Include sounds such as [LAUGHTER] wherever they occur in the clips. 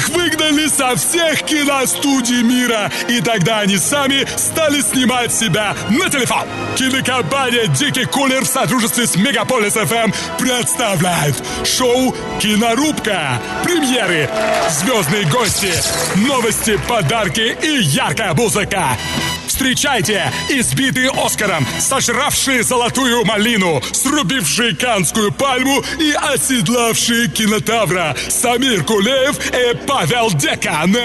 Их выгнали со всех киностудий мира, и тогда они сами стали снимать себя на телефон. Кинокомпания «Дикий кулер» в сотрудничестве с Мегаполис ФМ представляет шоу «Кинорубка». Премьеры, звездные гости, новости, подарки и яркая музыка. Встречайте избитые Оскаром, сожравшие золотую малину, срубившие канскую пальму и оседлавшие кинотавра Самир Кулеев и Павел Декан.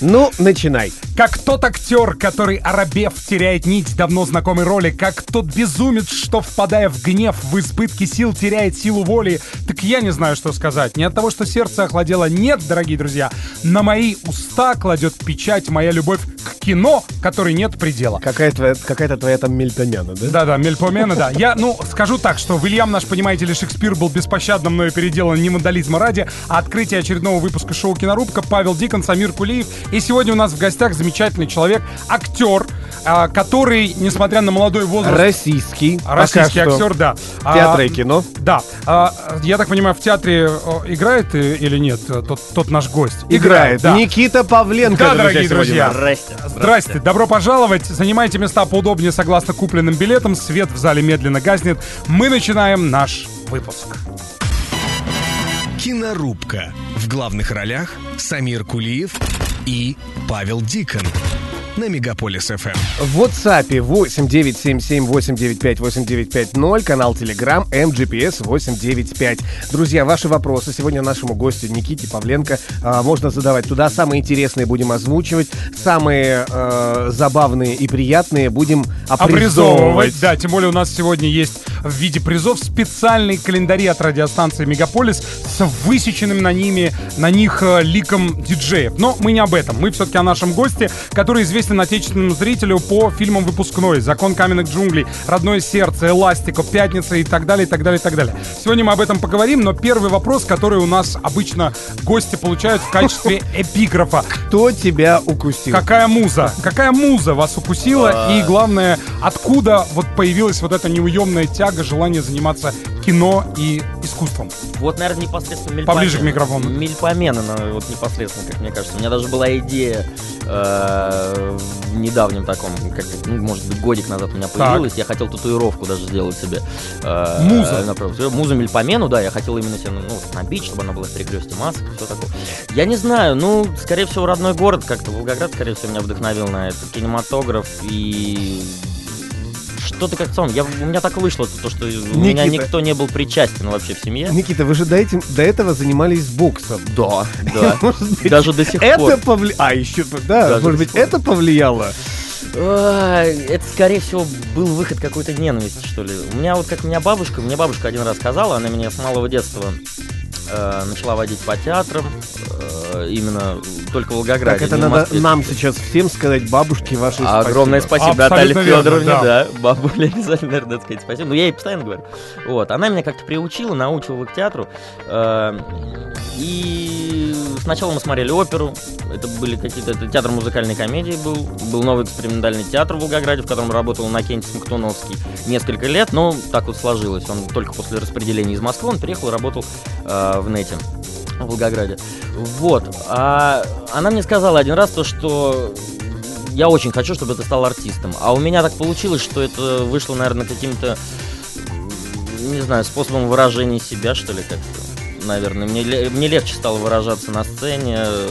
Ну, начинай. Как тот актер, который, оробев, теряет нить давно знакомой роли, как тот безумец, что, впадая в гнев, в избытке сил теряет силу воли, так я не знаю, что сказать. Не от того, что сердце охладело, нет, дорогие друзья. На мои уста кладет печать моя любовь к кино, которой нет предела. Какая твоя, какая-то твоя там мельпомена, да? Да-да, мельпомена, да. Я, ну, скажу так, что Вильям наш, понимаете ли, Шекспир был беспощадно мною переделан не мандализма ради, а открытие очередного выпуска шоу «Кинорубка» Павел Дикон, Самир Кулиев. И сегодня у нас в гостях замечательный человек, актер, а, который, несмотря на молодой возраст... Российский. Российский пока что. актер, да. Театра А, и кино. Да. А, я так понимаю, в театре играет э, или нет э, тот, тот наш гость? Играет. да. Никита Павленко. Да, дорогие сегодня друзья. Здрасте. Здрасте, добро пожаловать. Занимайте места поудобнее согласно купленным билетам. Свет в зале медленно гаснет. Мы начинаем наш выпуск. Кинорубка. В главных ролях Самир Кулиев и Павел Дикон. На Мегаполис ФМ. В WhatsApp 8977-895-8950, канал Telegram, MGPS 895. Друзья, ваши вопросы сегодня нашему гостю Никите Павленко а, можно задавать туда. Самые интересные будем озвучивать, самые э, забавные и приятные будем. Обрезовывать. Да, тем более у нас сегодня есть в виде призов специальные календари от радиостанции Мегаполис с высеченным на ними, на них э, ликом диджеев. Но мы не об этом. Мы все-таки о нашем госте, который известен отечественному зрителю по фильмам «Выпускной», «Закон каменных джунглей», «Родное сердце», «Эластико», «Пятница» и так далее, и так далее, и так далее. Сегодня мы об этом поговорим, но первый вопрос, который у нас обычно гости получают в качестве [LAUGHS] эпиграфа. Кто тебя укусил? Какая муза? Какая муза вас укусила? И главное, откуда вот появилась вот эта неуемная тяга, желание заниматься кино и искусством? Вот, наверное, непосредственно Мельпомена. Поближе к микрофону. Мельпомена, ну, вот непосредственно, как мне кажется. У меня даже была идея э, в недавнем таком, как, ну, может быть, годик назад у меня появилась. Я хотел татуировку даже сделать себе. э, Муза. на правую- Музу Мельпомену, да, я хотел именно себе, ну, набить, чтобы она была в перекресте масок, все такое. Я не знаю, ну, скорее всего, родной город как-то, Волгоград, скорее всего, меня вдохновил на это. Кинематограф и что-то как сон. Я, у меня так вышло, то, что у меня Никита. никто не был причастен вообще в семье. Никита, вы же до, этим- до этого занимались боксом. Да, да. [LAUGHS] Даже до сих это пор. повлияло. А, еще, да, может быть, это повлияло. Это, скорее всего, был выход какой-то ненависти, что ли. У меня вот как меня бабушка, мне бабушка один раз сказала, она меня с малого детства э, начала водить по театрам, э, именно только в Волгограде. Так, это надо Москве. нам сейчас всем сказать бабушке вашей А Огромное спасибо Абсолютно Наталье верно, Федоровне, да. да. Бабуле [LAUGHS] обязательно, наверное, надо сказать спасибо. Ну, я ей постоянно говорю. Вот, она меня как-то приучила, научила к театру. Э, И сначала мы смотрели оперу. Это были какие-то... Это театр музыкальной комедии был. Был новый экспериментальный театр в Волгограде, в котором работал Накентий Смоктуновский несколько лет. Но так вот сложилось. Он только после распределения из Москвы, он приехал и работал э, в НЭТе. В Волгограде. Вот. А она мне сказала один раз то, что я очень хочу, чтобы ты стал артистом. А у меня так получилось, что это вышло, наверное, каким-то, не знаю, способом выражения себя, что ли, как-то. Наверное, мне, мне легче стало выражаться на сцене, э,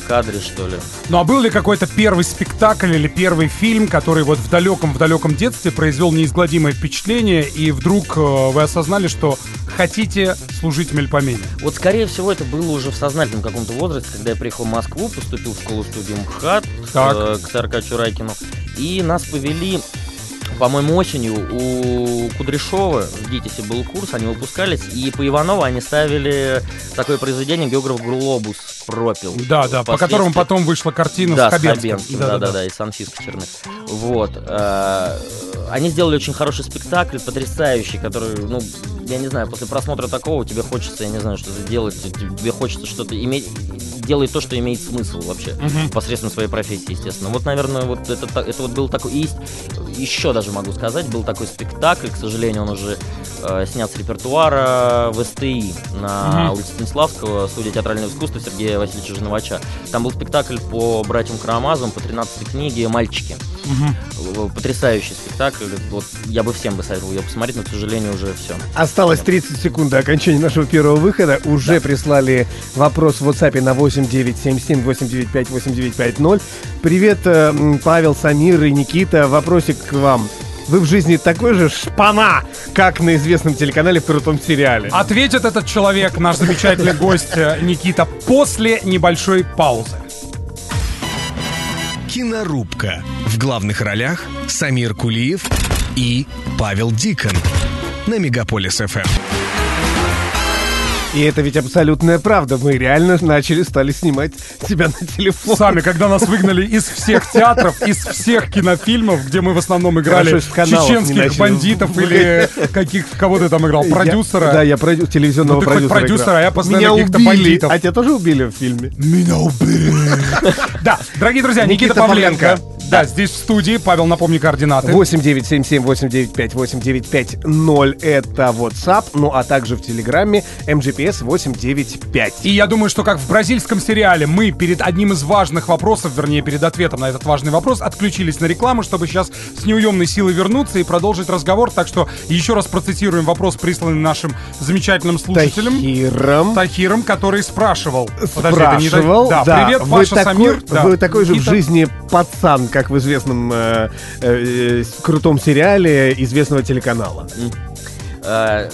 в кадре, что ли. Ну а был ли какой-то первый спектакль или первый фильм, который вот в далеком-в далеком детстве произвел неизгладимое впечатление, и вдруг э, вы осознали, что хотите служить Мельпомене? Вот, скорее всего, это было уже в сознательном каком-то возрасте, когда я приехал в Москву, поступил в школу-студию МХАТ Так. э, к Таркачу Райкину, и нас повели по-моему, осенью у Кудряшова в ГИТИСе был курс, они выпускались, и по Иванову они ставили такое произведение «Географ Глобус пропил». Да, да, по которому потом вышла картина да, с Хабенским. Хабенским, да, да, да, и Санфиска Черных. Вот. э, Они сделали очень хороший спектакль, потрясающий, который, ну, я не знаю, после просмотра такого тебе хочется, я не знаю, что-то делать, тебе хочется что-то иметь, делать то, что имеет смысл вообще, посредством своей профессии, естественно. Вот, наверное, вот это, это вот был такой, и еще даже могу сказать, был такой спектакль, к сожалению, он уже э, снят с репертуара в СТИ на улице Станиславского, студия театрального искусства Сергея Васильевича Жиновача. Там был спектакль по братьям Карамазовым, по 13 книге «Мальчики». Э, Потрясающий спектакль. Вот я бы всем бы советовал ее посмотреть, но, к сожалению, уже все. Осталось 30 секунд до окончания нашего первого выхода. Уже прислали вопрос в WhatsApp на 8977 895 8950. Привет, э, Павел, Самир и Никита. Вопросик к вам. Вы в жизни такой же шпана, как на известном телеканале в крутом сериале. Ответит этот человек, наш замечательный гость э, Никита, после небольшой паузы. Кинорубка. В главных ролях Самир Кулиев и Павел Дикон. На Мегаполис ФМ. И это ведь абсолютная правда. Мы реально начали, стали снимать себя на телефон. Сами, когда нас выгнали из всех театров, из всех кинофильмов, где мы в основном играли Хорошо, чеченских бандитов или каких, кого ты там играл, Я- продюсера. да, я продю- телевизионного Ну, продюсера. продюсера, а я постоянно каких-то бандитов. А тебя тоже убили в фильме? Меня убили. [LAUGHS] Да, дорогие друзья, Никита Павленко. Да, здесь в студии. Павел, напомни координаты. 8977-895-8950 это WhatsApp, ну а также в Телеграме MGPS 895. И я думаю, что как в бразильском сериале мы перед одним из важных вопросов, вернее, перед ответом на этот важный вопрос, отключились на рекламу, чтобы сейчас с неуемной силой вернуться и продолжить разговор. Так что еще раз процитируем вопрос, присланный нашим замечательным слушателем. Тахиром. Тахиром, который спрашивал. Подожди, это не Спрашивал, Да, да, привет, вы Паша такой, Самир. Да. Вы такой же в Никита. жизни пацан, как в известном э, э, крутом сериале известного телеканала. Э,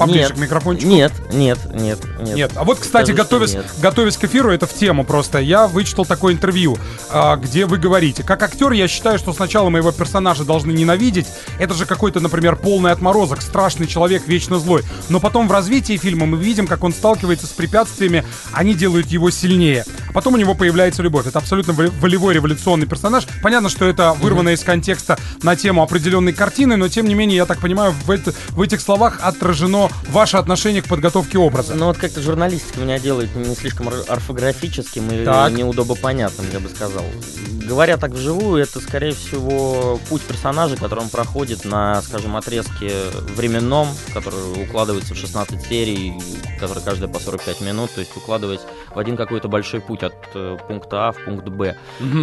Поближе нет, к микрофончику. Нет, нет, нет, нет. Нет. А вот, кстати, что готовясь, готовясь к эфиру, это в тему просто. Я вычитал такое интервью, а, где вы говорите. Как актер, я считаю, что сначала моего персонажа должны ненавидеть. Это же какой-то, например, полный отморозок, страшный человек, вечно злой. Но потом в развитии фильма мы видим, как он сталкивается с препятствиями, они делают его сильнее. Потом у него появляется любовь. Это абсолютно волевой революционный персонаж. Понятно, что это вырвано из контекста на тему определенной картины, но тем не менее, я так понимаю, в, это- в этих словах отражено ваше отношение к подготовке образа. Ну вот как-то журналистика меня делает не слишком ор- орфографическим и Так. неудобопонятным, я бы сказал. Говоря так вживую, это, скорее всего, путь персонажа, который он проходит на, скажем, отрезке временном, который укладывается в 16 серий, который каждая по 45 минут, то есть укладываясь в один какой-то большой путь от э, пункта А в пункт Б.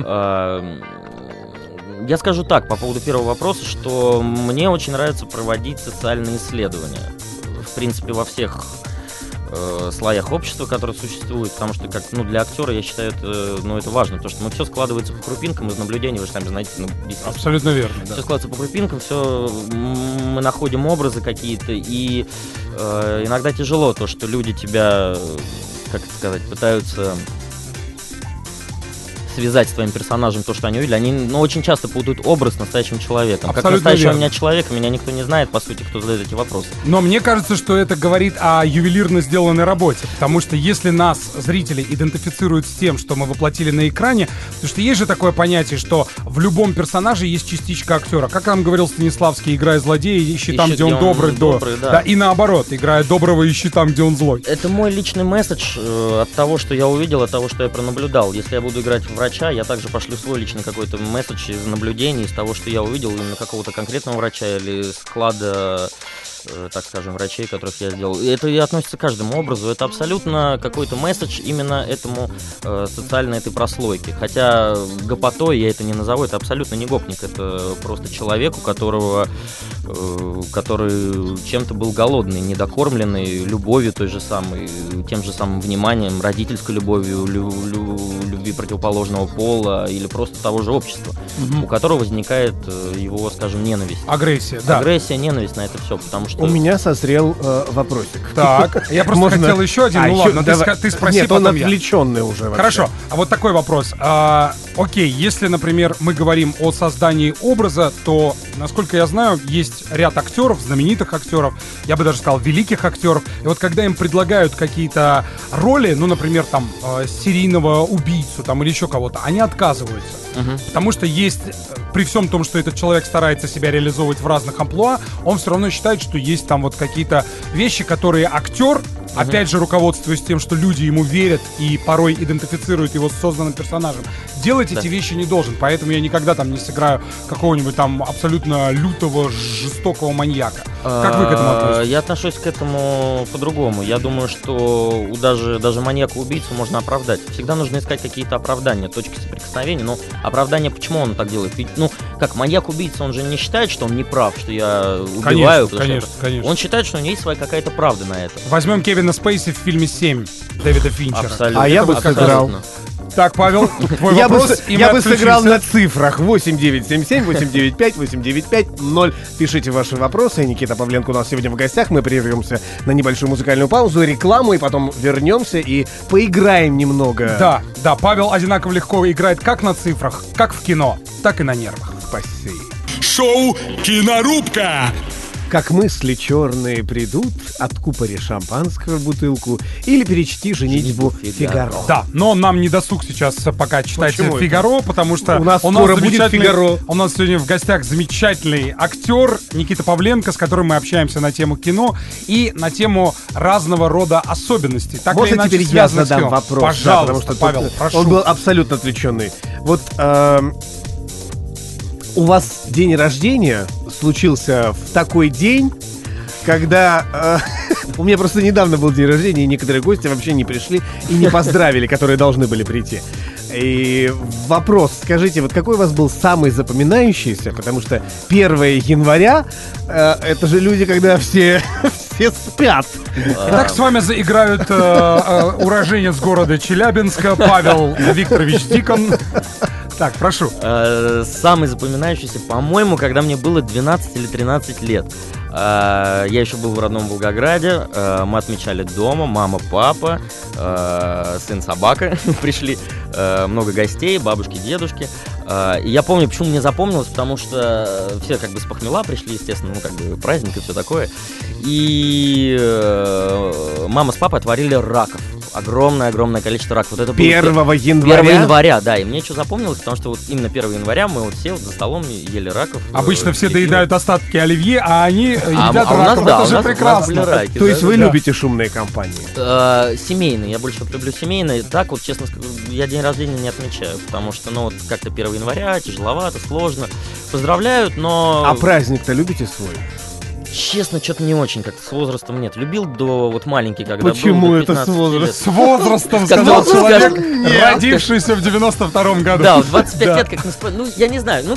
А, Я скажу так, по поводу первого вопроса, что мне очень нравится проводить социальные исследования. В принципе, во всех э, слоях общества, которые существуют, потому что как, ну, для актера, я считаю, это, ну, это важно, потому что мы все складывается по крупинкам из наблюдений, вы же сами знаете, ну, Абсолютно верно. да. все складывается по крупинкам, все мы находим образы какие-то, и э, иногда тяжело то, что люди тебя, как это сказать, пытаются связать с твоим персонажем то, что они увидели, они ну, очень часто путают образ настоящим человеком. как Абсолютно настоящего верно. меня человека, меня никто не знает, по сути, кто задает эти вопросы. Но мне кажется, что это говорит о ювелирно сделанной работе. Потому что если нас, зрители, идентифицируют с тем, что мы воплотили на экране, потому что есть же такое понятие, что в любом персонаже есть частичка актера. Как нам говорил Станиславский, играя злодея, ищи там, Ищи, где он добрый, до- добрый, да. И наоборот, играя доброго, ищи там, где он злой. Это мой личный месседж э, от того, что я увидел, от того, что я пронаблюдал. Если я буду играть врача, я также пошлю свой личный какой-то месседж из наблюдений, из того, что я увидел, именно какого-то конкретного врача или склада так скажем, врачей, которых я сделал. И это и относится к каждому образу. Это абсолютно какой-то месседж именно этому э, социальной этой прослойке. Хотя гопотой я это не назову, это абсолютно не гопник, это просто человек, у которого, э, который чем-то был голодный, недокормленный, любовью той же самой, тем же самым вниманием, родительской любовью, лю- лю- любви противоположного пола или просто того же общества, у которого возникает э, его, скажем, ненависть. Агрессия, да. Агрессия, ненависть на это все, потому что... У меня созрел э, вопросик. Так, я просто Можно- хотел еще один. А, ну еще ладно, ты, давай. ты спроси, Нет, он потом я. отвлеченный уже вообще. Хорошо, а вот такой вопрос. А, окей, если, например, мы говорим о создании образа, то, насколько я знаю, есть ряд актеров, знаменитых актеров, я бы даже сказал, великих актеров. И вот когда им предлагают какие-то роли, ну, например, там, э, серийного убийцу там, или еще кого-то, они отказываются. Потому что есть, при всем том, что этот человек старается себя реализовывать в разных амплуа, он все равно считает, что есть там вот какие-то вещи, которые актер опять же, руководствуясь тем, что люди ему верят и порой идентифицируют его с созданным персонажем, делать Да. эти вещи не должен. Поэтому я никогда там не сыграю какого-нибудь там абсолютно лютого, жестокого маньяка. Как вы к этому А, относитесь? Я отношусь к этому по-другому. Я думаю, что у даже, даже маньяка-убийцу можно оправдать. Всегда нужно искать какие-то оправдания, точки соприкосновения. Но оправдание, почему он так делает? Ведь, ну, как маньяк-убийца, он же не считает, что он не прав, что я убиваю. Конечно, что конечно, конечно. Он считает, что у него есть своя какая-то правда на это. Возьмем Кевина Спейси в фильме «7» Дэвида Финчера. Абсолютно. А я бы сыграл. Так, Павел, твой Я бы, вопрос. мы я бы сыграл на цифрах 8977 895 895 0. Пишите ваши вопросы. Никита Павленко у нас сегодня в гостях. Мы прервемся на небольшую музыкальную паузу, рекламу, и потом вернемся и поиграем немного. Да, да, Павел одинаково легко играет как на цифрах, как в кино, так и на нервах. Спасибо. Шоу «Кинорубка». Как мысли черные придут, откупори шампанского бутылку или перечти женитьбу «Женитьбу Фигаро. Фигаро». Да, но нам не досуг сейчас э, пока читать Почему это? Фигаро, потому что У нас скоро будет «Фигаро». У нас сегодня в гостях замечательный актер Никита Павленко, с которым мы общаемся на тему кино и на тему разного рода особенностей. Так Можно теперь я задам вопрос? Да, Пожалуйста, потому что тут, Павел, э, прошу. Он был абсолютно отвлеченный. Вот эм, у вас день рождения случился в такой день, когда э, [LAUGHS] у меня просто недавно был день рождения, и некоторые гости вообще не пришли и не [LAUGHS] поздравили, которые должны были прийти. И вопрос, скажите, вот какой у вас был самый запоминающийся, потому что 1 января э, это же люди, когда все, [LAUGHS] все спят. Итак, с вами заиграют э, э, уроженец города Челябинска Павел Викторович Дикон. Так, прошу. Э, Самый запоминающийся, по-моему, когда мне было 12 или 13 лет. Э, Я еще был в родном Волгограде, э, мы отмечали дома, мама, папа, сын, собака [LAUGHS] пришли, много гостей, бабушки, дедушки. И я помню, почему мне запомнилось, потому что все как бы с похмела пришли, естественно, ну как бы праздник и все такое. И мама с папой отварили раков. Огромное-огромное количество раков. Вот это было 1 1 января. января, да, и мне что запомнилось, потому что вот именно 1 января мы вот все вот за столом ели раков. э, Обычно все доедают остатки оливье, а они А, едят а у нас, раков. да, Это у же нас- у нас прекрасно. были раки, То есть да. вы Да. любите шумные компании? Э, семейный, я больше люблю семейный. Так вот, честно скажу, я день рождения не отмечаю, потому что, ну, вот как-то 1 января, тяжеловато, сложно. Поздравляют, но... А праздник-то любите свой? Честно, что-то не очень как-то с возрастом нет. Любил до вот маленький, когда Почему был, до это с 15 лет. возрастом? С возрастом, сказал человек, родившийся в 92-м году. Да, в 25 Да. лет как. Ну, я не знаю, ну,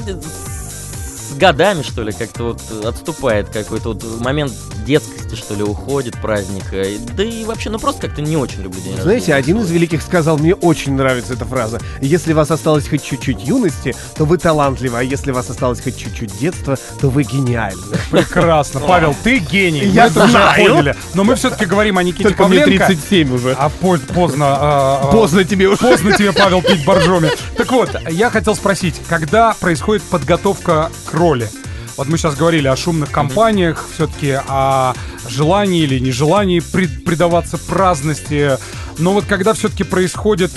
с годами, что ли, как-то вот отступает какой-то вот момент детскости, что ли, уходит праздника. И- Да и вообще, ну, просто как-то не очень люблю день Знаете, рождения один из великих сказал, мне очень нравится эта фраза. Если вас осталось хоть чуть-чуть юности, то вы талантливы, а если вас осталось хоть чуть-чуть детства, то вы гениальны. [LAUGHS] Прекрасно. Павел, ты гений. Я Мы это уже знаю. поняли. Но мы все-таки говорим о Никите Только мне Павленко. 37 уже. А по- поздно. а, а, Поздно тебе уже. Поздно тебе, Павел, пить боржоми. Так вот, я хотел спросить, когда происходит подготовка к роли? Вот мы сейчас говорили о шумных компаниях, все-таки о желании или нежелании пред- предаваться праздности. Но вот когда все-таки происходит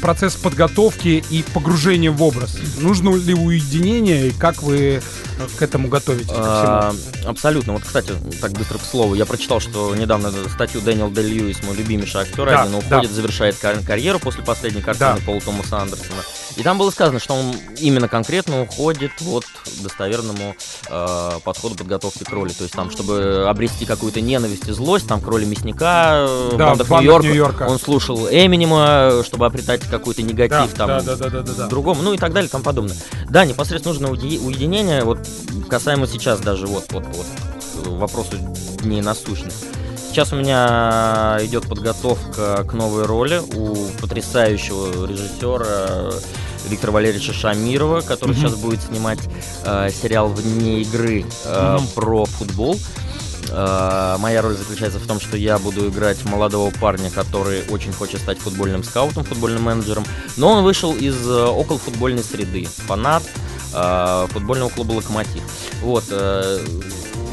процесс подготовки и погружения в образ, нужно ли уединение и как вы э, к этому готовитесь? ко всему? А, Абсолютно. Вот, кстати, так быстро к слову, я прочитал, что недавно статью Дэниел Дэ Льюис, мой любимейший актер, Да, один да. уходит, завершает кар- карьеру после последней картины Да. Пола Томаса Андерсона. И там было сказано, что он именно конкретно уходит вот достоверному э, подходу подготовки к роли. То есть там, чтобы обрести какую-то ненависть и злость, там к роли мясника э, Да, «Бандах в «Бандах Нью-Йорка», Нью-Йорка. он слушал Эминема, чтобы обретать какой-то негатив там да, да, да, да, да, да. другому, ну и так далее, тому подобное. Да, непосредственно нужно уединение, вот касаемо сейчас даже вот, вот, вот к вопросу дней насущных. Сейчас у меня идет подготовка к новой роли у потрясающего режиссера Виктора Валерьевича Шамирова, который сейчас будет снимать э, сериал «Вне игры» э, Мгм. про футбол. Э, Моя роль заключается в том, что я буду играть молодого парня, который очень хочет стать футбольным скаутом, футбольным менеджером. Но он вышел из э, околофутбольной среды. Фанат э, футбольного клуба «Локомотив». Вот.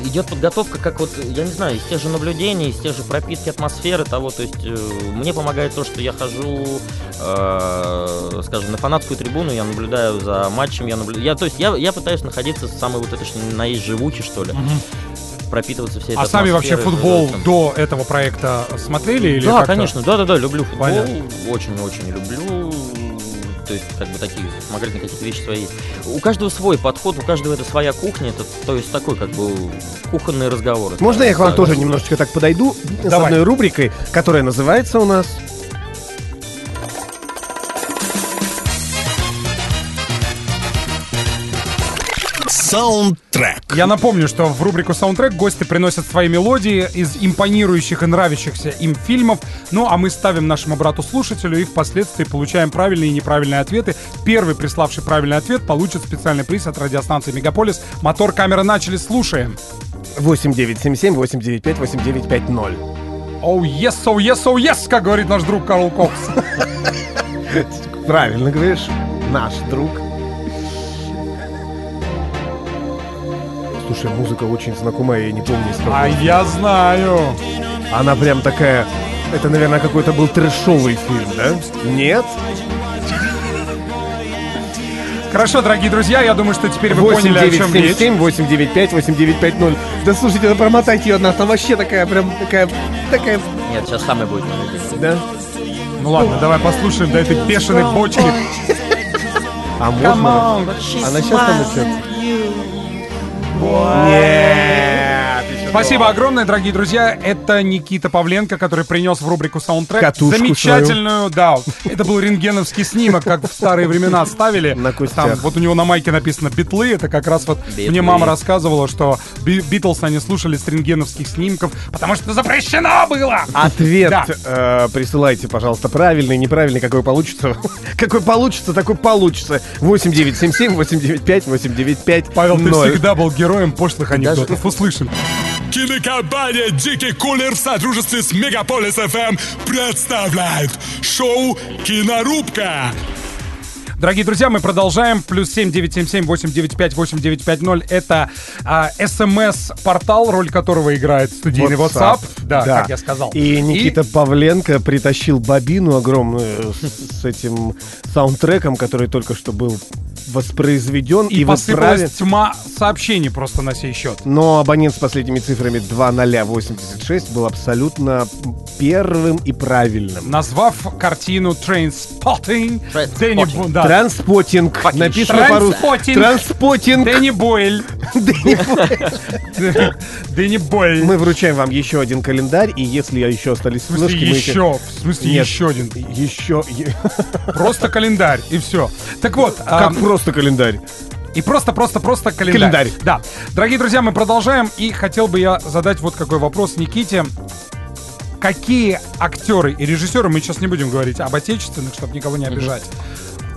Идет подготовка, как вот, я не знаю, из тех же наблюдений, из тех же пропитки атмосферы того, то есть э, мне помогает то, что я хожу, э, скажем, на фанатскую трибуну, я наблюдаю за матчем, я наблюдаю, я, то есть я, я пытаюсь находиться в самой вот этой ж наизживухе, что ли. Мгм. Пропитываться всей А этой сами вообще футбол там. до этого проекта смотрели или Да, конечно, да-да-да, люблю футбол, очень-очень люблю. То есть, как бы такие магазины какие-то вещи свои есть. У каждого свой подход, у каждого это своя кухня, это, то есть такой как бы кухонные разговоры. Можно я к вам Да, тоже да. немножечко так подойду с Давай. одной рубрикой, которая называется у нас Саундтрек. Я напомню, что в рубрику «Саундтрек» гости приносят свои мелодии из импонирующих и нравящихся им фильмов. Ну, а мы ставим нашему брату-слушателю и впоследствии получаем правильные и неправильные ответы. Первый, приславший правильный ответ, получит специальный приз от радиостанции «Мегаполис». Мотор, камера, начали, слушаем. 8977 895 8950. Оу, yes, oh, yes, oh, yes, как говорит наш друг Карл Кокс. Правильно говоришь, наш друг. Слушай, музыка очень знакомая, я не помню из какого. А я знаю. Она прям такая... Это, наверное, какой-то был трэшовый фильм, да? Нет? Хорошо, дорогие друзья, я думаю, что теперь вы поняли, о чем речь. 8977 895 8950. Да слушайте, да промотайте ее, она там вообще такая, прям такая, такая, Нет, сейчас самый будет мой да? Ну ладно, давай послушаем до этой бешеной бочки. А можно? Она сейчас там начнется? Нет! еще Спасибо огромное, дорогие друзья. Это Никита Павленко, который принес в рубрику саундтрек Катушку замечательную, да. Это был рентгеновский снимок, как в старые времена ставили. На костях. Там вот у него на майке написано битлы. Это как раз вот Битлы. мне мама рассказывала, что Би- Битлз они слушали с рентгеновских снимков, потому что запрещено было. Ответ Да. э, присылайте, пожалуйста, правильный, неправильный, какой получится. [LAUGHS] какой получится, такой получится. 8977 895 895 Павел, ты всегда был героем пошлых анекдотов. Услышим. Кинокомпания «Дикий кулер» в сотрудничестве с Мегаполис ФМ представляет шоу «Кинорубка». Дорогие друзья, мы продолжаем. Плюс 7977-895-8950. Это а, смс-портал, роль которого играет студийный WhatsApp. Да, как я сказал. И Никита Павленко притащил бобину огромную с этим саундтреком, который только что был воспроизведен И, и, восправлен. тьма сообщений просто на сей счет. Но абонент с последними цифрами 2086 был абсолютно первым и правильным. Назвав картину Trainspotting. Дэнни Бу- да. Транспотинг. Написано по-русски. Транспотинг. Дэнни Бойль. [LAUGHS] Дэнни Бойль. Дэнни Бойль. Мы вручаем вам еще один календарь, и если еще остались В смысле флешки, еще? В смысле еще один? Еще... [LAUGHS] Просто календарь, и все. Так вот, Как ам, просто календарь. И просто-просто-просто календарь. Календарь. Да. Дорогие друзья, мы продолжаем. И хотел бы я задать вот какой вопрос Никите. Какие актеры и режиссеры, мы сейчас не будем говорить об отечественных, чтобы никого не обижать,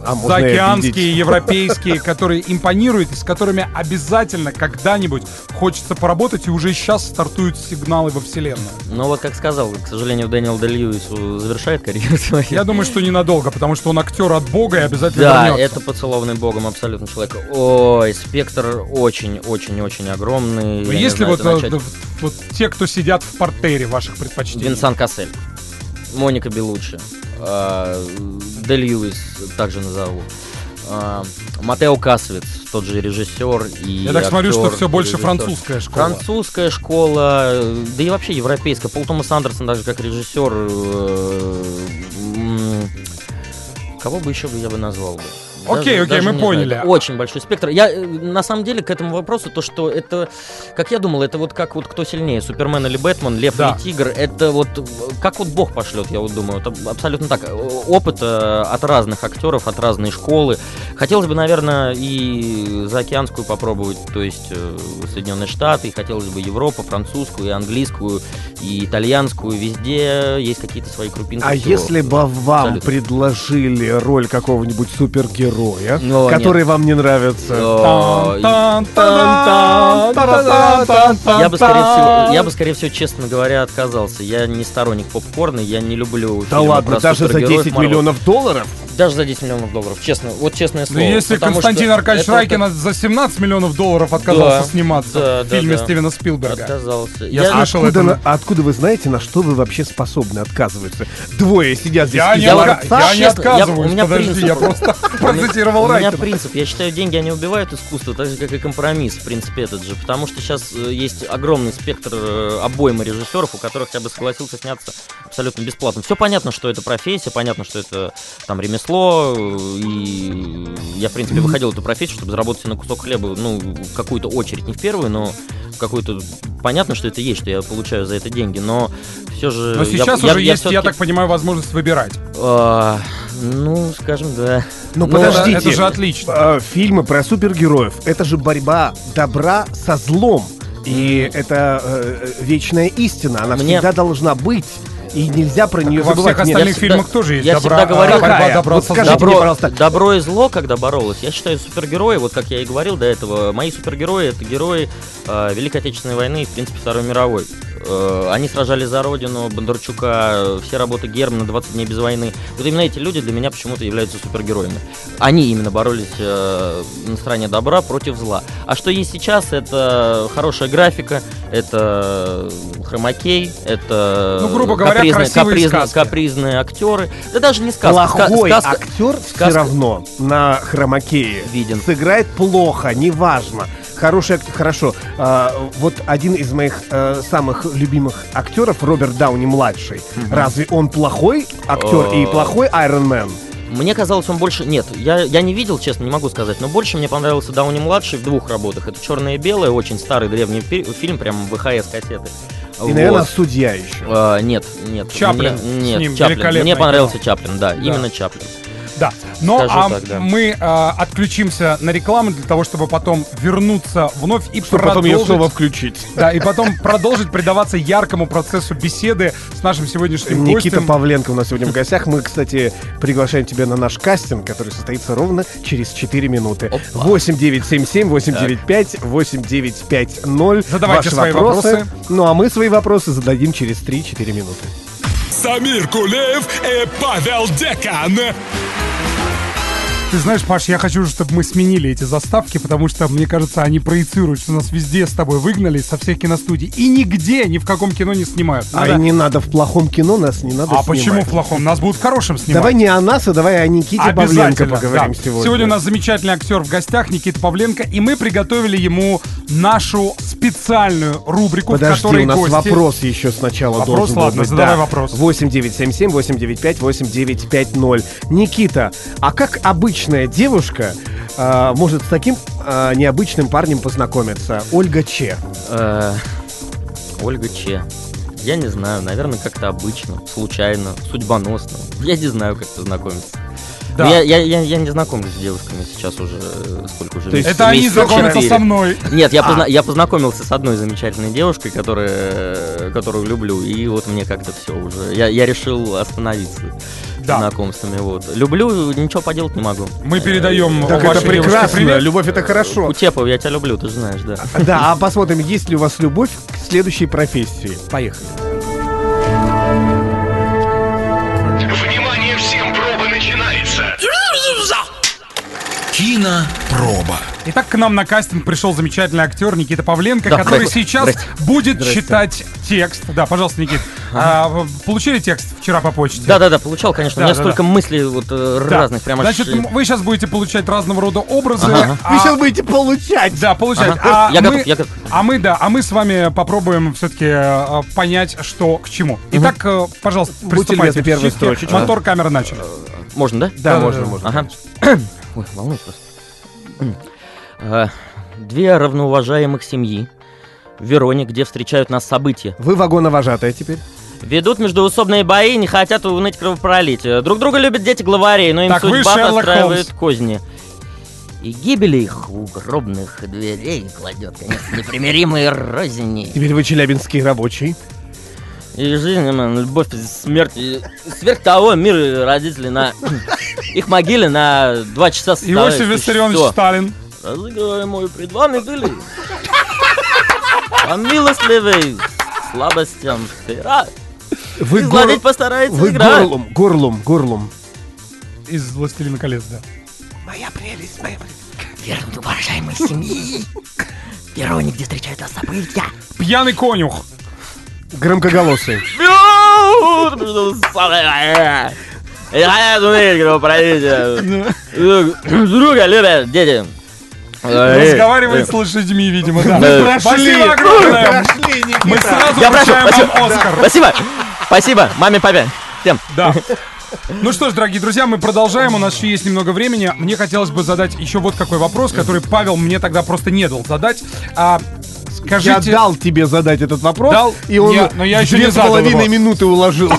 А заокеанские, европейские, [LAUGHS] которые импонируют и с которыми обязательно когда-нибудь хочется поработать, и уже сейчас стартуют сигналы во вселенную. Но вот как сказал, к сожалению, Дэниел Дэ Льюис завершает карьеру [LAUGHS] свою. Я думаю, что ненадолго, потому что он актер от бога и обязательно Да, вернется. это поцелованный богом абсолютно человек. Ой, спектр очень-очень-очень огромный. Ну, Я не Есть ли знаю, вот, э, начать. вот те, кто сидят в портере ваших предпочтений? Винсан Кассель, Моника Белуччи, э, Льюис также назову. э, Матео Касвиц, тот же режиссер и Я так смотрю, что актер, все больше режиссер. французская школа. Французская школа, да и вообще европейская. Пол Томас Андерсон, даже как режиссер. э, Кого бы еще бы я бы назвал бы? Окей, окей, мы поняли. знаю. Очень большой спектр. Я э, на самом деле к этому вопросу то, что это, как я думал, это вот как вот кто сильнее, Супермен или Бэтмен, Лев Да. или Тигр. Это вот э, как вот Бог пошлет, я вот думаю. Это абсолютно так. Опыт э, от разных актеров, от разной школы. Хотелось бы, наверное, и заокеанскую попробовать, то есть э, Соединенные Штаты, и хотелось бы Европу, французскую, и английскую, и итальянскую. Везде есть какие-то свои крупинки. А всего. если бы вам Абсолютно. предложили роль какого-нибудь супергероя, О, который вам не нравится? Я бы, скорее всего, я бы, скорее всего, честно говоря, отказался. Я не сторонник попкорна, я не люблю Да ладно, даже за супергероев 10 Марвел. миллионов долларов? Даже за 10 миллионов долларов, честно, вот честное Ну, слово. если Потому Константин Аркадьевич это- Райкин за 17 миллионов долларов отказался Да, сниматься да, в да, фильме да. Стивена Спилберга. Отказался. Я Я- слышал Откуда, это. на- откуда вы знаете, на что вы вообще способны отказываться? Двое сидят здесь Я не, Я дворца. я не честно, я- отказываюсь, у меня подожди, принцип- я просто [LAUGHS] процитировал У меня Райкина. принцип, я считаю, деньги, они убивают искусство, так же, как и компромисс, в принципе, этот же. Потому что сейчас э, есть огромный спектр э, обоймы режиссеров, у которых я бы согласился сняться абсолютно бесплатно. Все понятно, что это профессия, понятно, что это там ремесло, э, и я, в принципе, выходил эту профессию, чтобы заработать на кусок хлеба, ну, в какую-то очередь, не в первую, но в какую-то... Понятно, что это есть, что я получаю за это деньги, но все же... Но я- сейчас я- уже я есть, я всё-таки- так понимаю, возможность выбирать. А, ну, скажем, да. Ну, Ну, подождите. это же отлично. Э, Фильмы про супергероев — это же борьба добра со злом. И это э, вечная истина. Она Мне- всегда должна быть. И нельзя про нее Во забывать. всех Нет, остальных всегда- фильмах тоже есть я добра, всегда говорил- а, борьба добра Вот скажите мне, Добро, пожалуйста. добро и зло, когда боролось, я считаю, супергерои, вот как я и говорил до этого, мои супергерои это герои э, Великой Отечественной войны и, в принципе, Второй мировой. Э, они сражались за родину, Бондарчука, все работы Германа, 20 дней без войны. Вот именно эти люди для меня почему-то являются супергероями. Они именно боролись э, на стороне добра против зла. А что есть сейчас, это хорошая графика, это хромакей, это Ну, грубо говоря, капризные, капризные- сказки. капризные актеры. Да даже не сказка. ска- Плохой сказка- актер все сказка- равно на хромакее Виден. сыграет плохо, неважно. Хороший актер, хорошо. А, вот один из моих э, самых любимых актеров, Роберт Дауни младший. Разве он плохой актер и плохой Айрон Мэн? Мне казалось, он больше... Нет, я, я не видел, честно, не могу сказать, но больше мне понравился Дауни младший в двух работах. Это черное и белое, очень старый древний фи- фильм, прям ВХС кассеты. И, наверное, судья еще. А, нет, нет. Чаплин Мне, с нет, ним Чаплин. Мне понравился кино. Чаплин, да, именно Чаплин. Да. Но Скажу а, так, да. мы а, отключимся на рекламу для того, чтобы потом вернуться вновь и Чтобы потом ее продолжить. снова включить. Да, и потом продолжить предаваться яркому процессу беседы с нашим сегодняшним Никита гостем. Павленко у нас сегодня в гостях. Мы, кстати, приглашаем тебя на наш кастинг, который состоится ровно через 4 минуты. Опа. 8977 895 8950. Задавайте Ваши свои вопросы. Ну а мы свои вопросы зададим через 3-4 минуты. Самир Кулиев и Павел Декан. Ты знаешь, Паш, я хочу, чтобы мы сменили эти заставки, потому что, мне кажется, они проецируют, что нас везде с тобой выгнали со всех киностудий. И нигде, ни в каком кино не снимают. А Надо- не надо в плохом кино, нас не надо А снимать. почему в плохом? Нас будут в хорошем снимать. Давай не о нас, а давай о Никите Павленко поговорим да. сегодня. у нас замечательный актер в гостях, Никита Павленко, и мы приготовили ему нашу специальную рубрику, в Подожди, которой у нас гости... вопрос еще сначала Вопрос, должен ладно, быть. задавай Да. вопрос. 8977 895 8950. Никита, а как обычная девушка а, может с таким а, необычным парнем познакомиться? Ольга Че. Э, Ольга Че. Я не знаю, наверное, как-то обычно, случайно, судьбоносно. Я не знаю, как познакомиться. Да. Ну, Я, я, я, я не знакомлюсь с девушками сейчас уже, э, сколько уже То есть месяц- Это они знакомятся со мной. Нет, я, А. позна- я познакомился с одной замечательной девушкой, которая, э, которую люблю, и вот мне как-то все уже. Я, я решил остановиться Да. знакомствами. Вот. Люблю, ничего поделать не могу. Мы передаем Так вашей это девушке прекрасно, привет. любовь это хорошо. Кутепов, я тебя люблю, ты же знаешь, да. Да, а посмотрим, есть ли у вас любовь к следующей профессии. Поехали. Внимание всем, проба начинается. Кинопроба. Итак, к нам на кастинг пришел замечательный актер Никита Павленко, Да, который здрасте. сейчас Здрасте. будет Здрасте. читать текст. Да, пожалуйста, Никит. А, получили текст вчера по почте? Да-да-да, получал, конечно. Да, у меня да, столько да. мыслей вот э, Да. разных, прямо Значит, м- вы сейчас будете получать разного рода образы. Ага. а- Вы сейчас будете получать. Да, получать. Ага. А Я мы- готов, я готов. А мы, да, а мы с вами попробуем все-таки понять, что к чему. Итак, э, пожалуйста, приступайте. Включите. строчечка. Мотор, камера, начали. Можно, да? Да, Да, можно, да, можно. Ага. Ой, волнуюсь просто. Э, Две равноуважаемых семьи в Вероне, где встречают нас события. Вы вагоновожатая теперь. Ведут междуусобные бои, не хотят уныть кровопролитие. Друг друга любят дети главарей, но им Так, судьба Холмс. козни. И гибели их у гробных дверей кладет конец непримиримой розни. Теперь вы челябинский рабочий. И жизнь, м, любовь, смерть. и Сверх того, мир и родители на [COUGHS] их могиле на два часа составляют Иосиф Виссарионович. Сталин. Разыгрываемую пред вами были. А милостливый слабостям пера. Вы, Изгладить постарается вы игра. горлум, горлум, горлум. из «Властелина колец», да. Моя прелесть, моя прелесть. Вернуть уважаемой семьи. Первого нигде встречают вас события. Пьяный конюх. Громкоголосый. Я думаю, правителя. Друга любят дети. Разговаривает с лошадьми, видимо, да. Спасибо огромное. Мы сразу Я прошу, вручаем спасибо. вам Оскар. Спасибо. Спасибо, маме, папе. Всем. Да. Ну что ж, дорогие друзья, мы продолжаем. У нас еще есть немного времени. Мне хотелось бы задать еще вот какой вопрос, который Павел мне тогда просто не дал задать. А, Я скажите... дал тебе задать этот вопрос, Дал? и он Я- но я еще две не с половиной его. минуты уложил.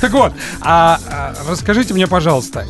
Так вот, а, а, расскажите мне, пожалуйста,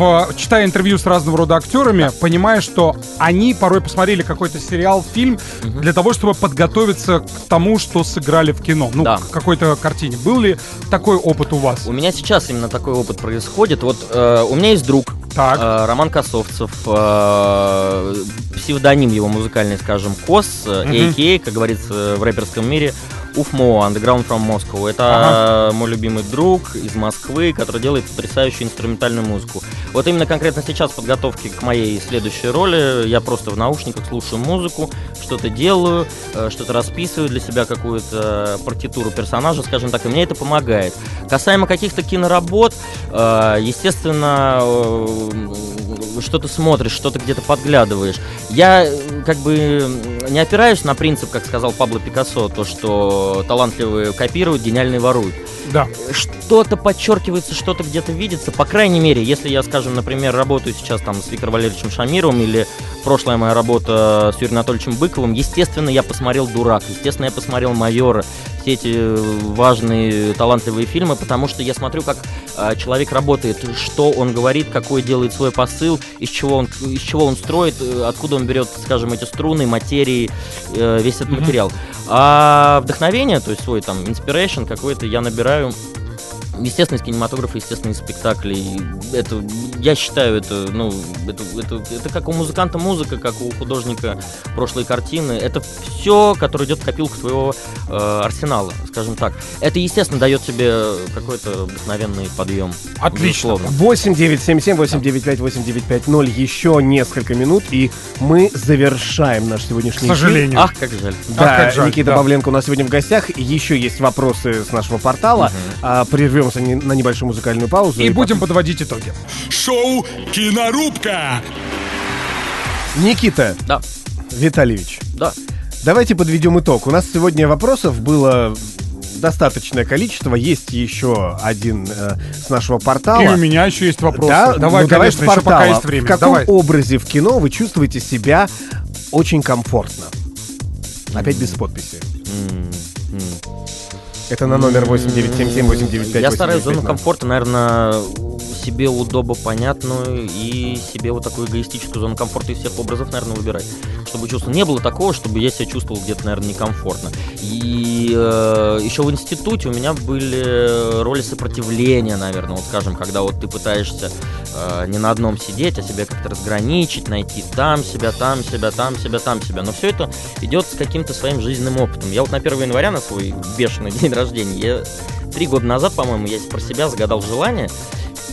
в, читая интервью с разного рода актерами, понимая, что они порой посмотрели какой-то сериал, фильм для того, чтобы подготовиться к тому, что сыграли в кино, ну, Да. к какой-то картине. Был ли такой опыт у вас? У меня сейчас именно такой опыт происходит. Вот э, у меня есть друг, Так. э, Роман Косовцев, э, псевдоним его музыкальный, скажем, Кос, a.k.a., как говорится в рэперском мире, Уфмо, Underground from Moscow. Это э, мой любимый друг из Москвы, который делает потрясающую инструментальную музыку. Вот именно конкретно сейчас в подготовке к моей следующей роли я просто в наушниках слушаю музыку, что-то делаю, э, что-то расписываю для себя, какую-то партитуру персонажа, скажем так, и мне это помогает. Касаемо каких-то киноработ, э, естественно, что ты смотришь, что ты где-то подглядываешь. Я э, как бы не опираюсь на принцип, как сказал Пабло Пикассо, то, что талантливые копируют, гениальные воруют Да. что-то подчеркивается, что-то где-то видится. По крайней мере, если я, скажем, например, работаю сейчас там с Виктором Валерьевичем Шамировым или прошлая моя работа с Юрием Анатольевичем Быковым, естественно, я посмотрел «Дурак», естественно, я посмотрел «Майора», все эти э, важные, талантливые фильмы, потому что я смотрю, как э, человек работает, что он говорит, какой делает свой посыл, из чего он, из чего он строит, э, откуда он берет, скажем, эти струны, материи, э, весь этот материал. А вдохновение, то есть свой там inspiration какой-то я набираю Естественно, из кинематографа, естественно, из спектаклей. Это, я считаю, это, ну, это, это, это как у музыканта музыка, как у художника прошлой картины. Это все, которое идет в копилку твоего э, арсенала, скажем так. Это, естественно, дает тебе какой-то вдохновенный подъем. Отлично. безусловно. 8 9 7 7 8 9 5 8 9 5 0. Еще несколько минут, и мы завершаем наш К сегодняшний эфир. сожалению. Ах, как жаль. Да, Ах, как жаль, Никита да. Павленко у нас сегодня в гостях. Еще есть вопросы с нашего портала. А, прервемся на небольшую музыкальную паузу. И будем подводить итоги. Шоу «Кинорубка». Никита Да, Витальевич, да. давайте подведем итог. У нас сегодня вопросов было достаточное количество. Есть еще один э, с нашего портала. И у меня еще есть вопросы. Да, давай, ну, давай конечно, с еще пока портала. есть время. В каком Давай. образе в кино вы чувствуете себя очень комфортно? Опять без подписи. Это на номер 8977-895. Я стараюсь зону комфорта, наверное, себе удобо понятную и себе вот такую эгоистическую зону комфорта из всех образов, наверное, выбирать. Чтобы чувство не было такого, чтобы я себя чувствовал где-то, наверное, некомфортно. И э, еще в институте у меня были роли сопротивления, наверное, вот скажем, когда вот ты пытаешься э, не на одном сидеть, а себя как-то разграничить, найти там себя, там себя, там себя, там себя. Но все это идет с каким-то своим жизненным опытом. Я вот на 1 января, на свой бешеный [LAUGHS] день рождения, я три года назад, по-моему, я про себя загадал желание,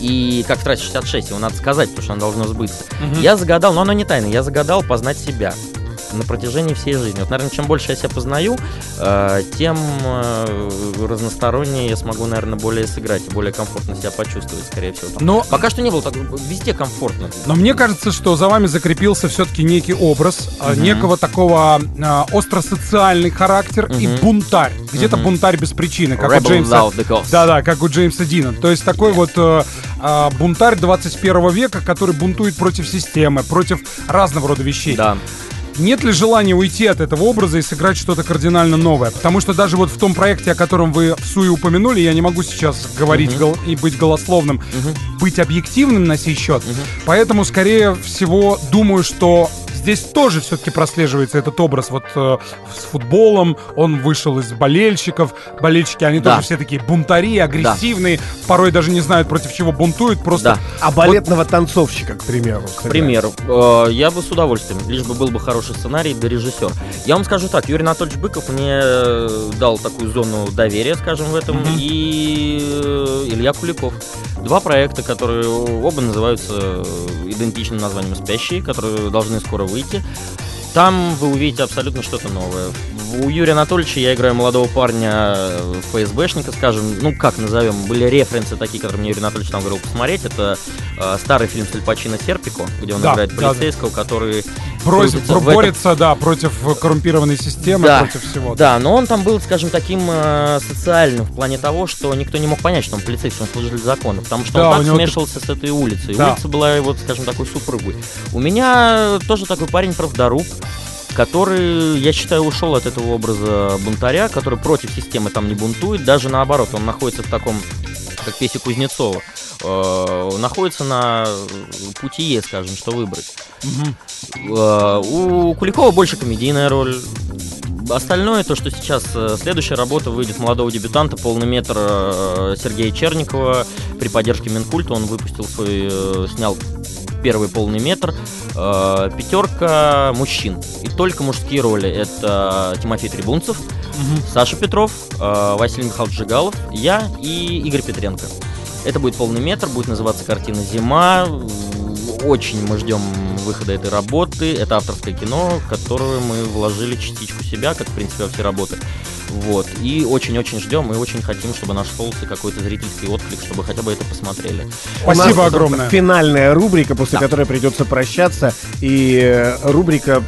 и как в трассе 66, его надо сказать, потому что оно должно сбыться. Я загадал, но оно не тайно, я загадал познать себя на протяжении всей жизни. Вот, наверное, чем больше я себя познаю, э, тем э, разностороннее я смогу, наверное, более сыграть и более комфортно себя почувствовать, скорее всего. там. Но Пока что не было так, везде комфортно. Но мне кажется, что за вами закрепился все-таки некий образ, Мгм. некого такого а, остросоциальный характер и Мгм. бунтарь. Где-то Мгм. бунтарь без причины, как Rebel у Джеймса. Да-да, как у Джеймса Дина. То есть такой вот э, а, бунтарь 21 века, который бунтует против системы, против разного рода вещей. Да. Нет ли желания уйти от этого образа и сыграть что-то кардинально новое? Потому что даже вот в том проекте, о котором вы в Суе упомянули, я не могу сейчас говорить гол- и быть голословным, быть объективным на сей счет. Поэтому, скорее всего, думаю, что здесь тоже все-таки прослеживается этот образ. Вот э, с футболом он вышел из болельщиков. Болельщики, они Да. тоже все такие бунтари, агрессивные, порой даже не знают, против чего бунтуют. Просто Да. А балетного танцовщика, к примеру. К примеру, э, я бы с удовольствием, лишь бы был бы хороший сценарий да режиссер. Я вам скажу так, Юрий Анатольевич Быков мне э, дал такую зону доверия, скажем, в этом, и э, Илья Куликов. два проекта, которые оба называются э, идентичным названием «Спящие», которые должны скоро выйти. Там вы увидите абсолютно что-то новое. У Юрия Анатольевича я играю молодого парня, э, ФСБшника, скажем, ну как назовем, были референсы такие, которые мне Юрий Анатольевич там говорил посмотреть. Это э, старый фильм с Аль Пачино «Серпико», где он Да, играет да, да. полицейского, который крутится в этом- борется, да, против коррумпированной системы, Да, против всего. Да, но он там был, скажем, таким э, социальным в плане того, что никто не мог понять, что он полицейский, он служитель закона, потому что Да, он так него смешивался с этой улицей. Да. Улица была его, скажем, такой супругой. У меня тоже такой парень правдоруб, который, я считаю, ушел от этого образа бунтаря, который против системы там не бунтует, даже наоборот, он находится в таком, как Песи Кузнецова, э, находится на пути скажем, что выбрать. Э, У Куликова больше комедийная роль. Остальное, то, что сейчас э, следующая работа выйдет молодого дебютанта, полный метр э, Сергея Черникова при поддержке Минкульта. Он выпустил свой, э, снял первый полный метр. Э, Пятерка мужчин. И только мужские роли. Это Тимофей Трибунцев, Саша Петров, э, Василий Михайлович Жигалов, я и Игорь Петренко. Это будет полный метр, будет называться картина «Зима». Очень мы ждем выхода этой работы. Это авторское кино, в которое мы вложили частичку себя, как, в принципе, во все работы. Вот. И очень-очень ждем, и очень хотим, чтобы нашелся какой-то зрительский отклик, чтобы хотя бы это посмотрели. Спасибо огромное. Финальная рубрика, после которой придется прощаться. И э, рубрика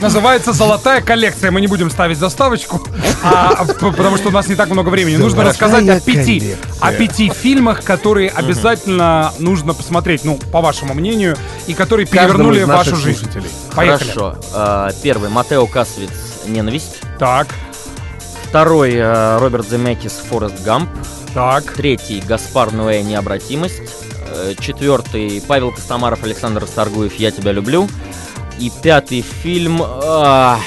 Называется «Золотая коллекция». Мы не будем ставить заставочку, а, потому что у нас не так много времени. Нужно рассказать о пяти, о пяти фильмах, которые обязательно нужно посмотреть, ну, по вашему мнению, и которые каждому перевернули из наших вашу жизнь. слушателей. Поехали. Хорошо. Э, Первый Матео Касвиц «Ненависть». Так, Второй э, Роберт Земекис «Форест Гамп». так. Третий Гаспар Ноэ «Необратимость». Э, Четвертый Павел Костомаров, Александр Старгуев «Я тебя люблю». И пятый фильм... а,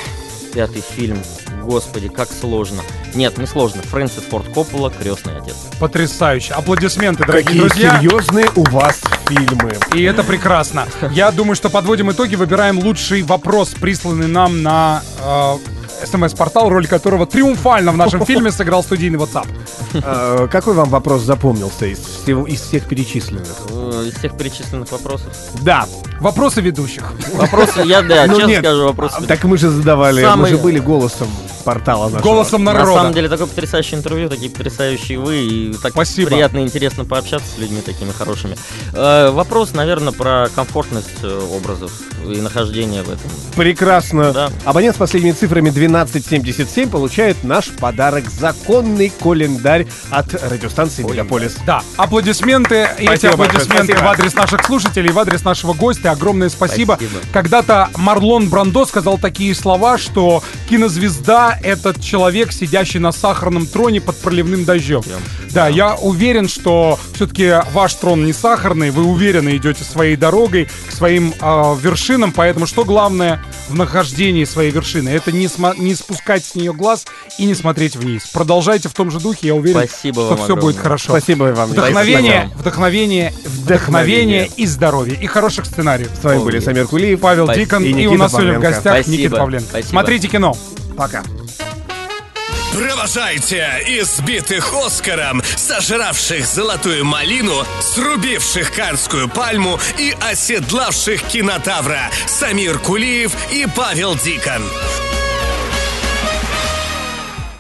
пятый фильм... Господи, как сложно. Нет, не сложно. Фрэнсис Форд Коппола «Крестный отец». Потрясающе. Аплодисменты, дорогие Какие друзья. серьезные у вас фильмы. И это прекрасно. Я думаю, что подводим итоги, выбираем лучший вопрос, присланный нам на э, смс-портал, роль которого триумфально в нашем фильме сыграл студийный WhatsApp. Э, Какой вам вопрос запомнился из, всего- из всех перечисленных? Э, Из всех перечисленных вопросов. Да. Вопросы ведущих. Вопросы, я, да, Ну честно нет, скажу, вопросы. а, Так мы же задавали, мы Самый- же были голосом портала нашего. Голосом На народа. самом деле, такое потрясающее интервью, такие потрясающие вы, и так Спасибо. приятно и интересно пообщаться с людьми такими хорошими. Э, вопрос, наверное, про комфортность э, образов и нахождение в этом. Прекрасно. Да. Абонент с последними цифрами 1277 получает наш подарок законный календарь от радиостанции Мегаполис. Да, аплодисменты. И эти Спасибо большое, аплодисменты спасибо. в адрес наших слушателей, в адрес нашего гостя. Огромное спасибо. Спасибо. Когда-то Марлон Брандо сказал такие слова, что кинозвезда — это человек, сидящий на сахарном троне под проливным дождем. Прям. Да, я уверен, что все-таки ваш трон не сахарный, вы уверенно идете своей дорогой к своим а, вершинам, поэтому что главное в нахождении своей вершины? Это не, сма- не спускать с нее глаз и не смотреть вниз. Продолжайте в том же духе, я уверен, Спасибо что вам все будет огромное. хорошо. Спасибо вам. Вдохновение, Спасибо. вдохновение, вдохновение Вдохновение. и здоровье. И хороших сценариев. С вами были Самир Кулиев, Павел Спасибо. Дикон И и, у нас сегодня в гостях Спасибо. Никита Павленко. Спасибо. Смотрите кино. Пока. Провожайте избитых Оскаром, сожравших золотую малину, срубивших канскую пальму и оседлавших кинотавра Самир Кулиев и Павел Дикон.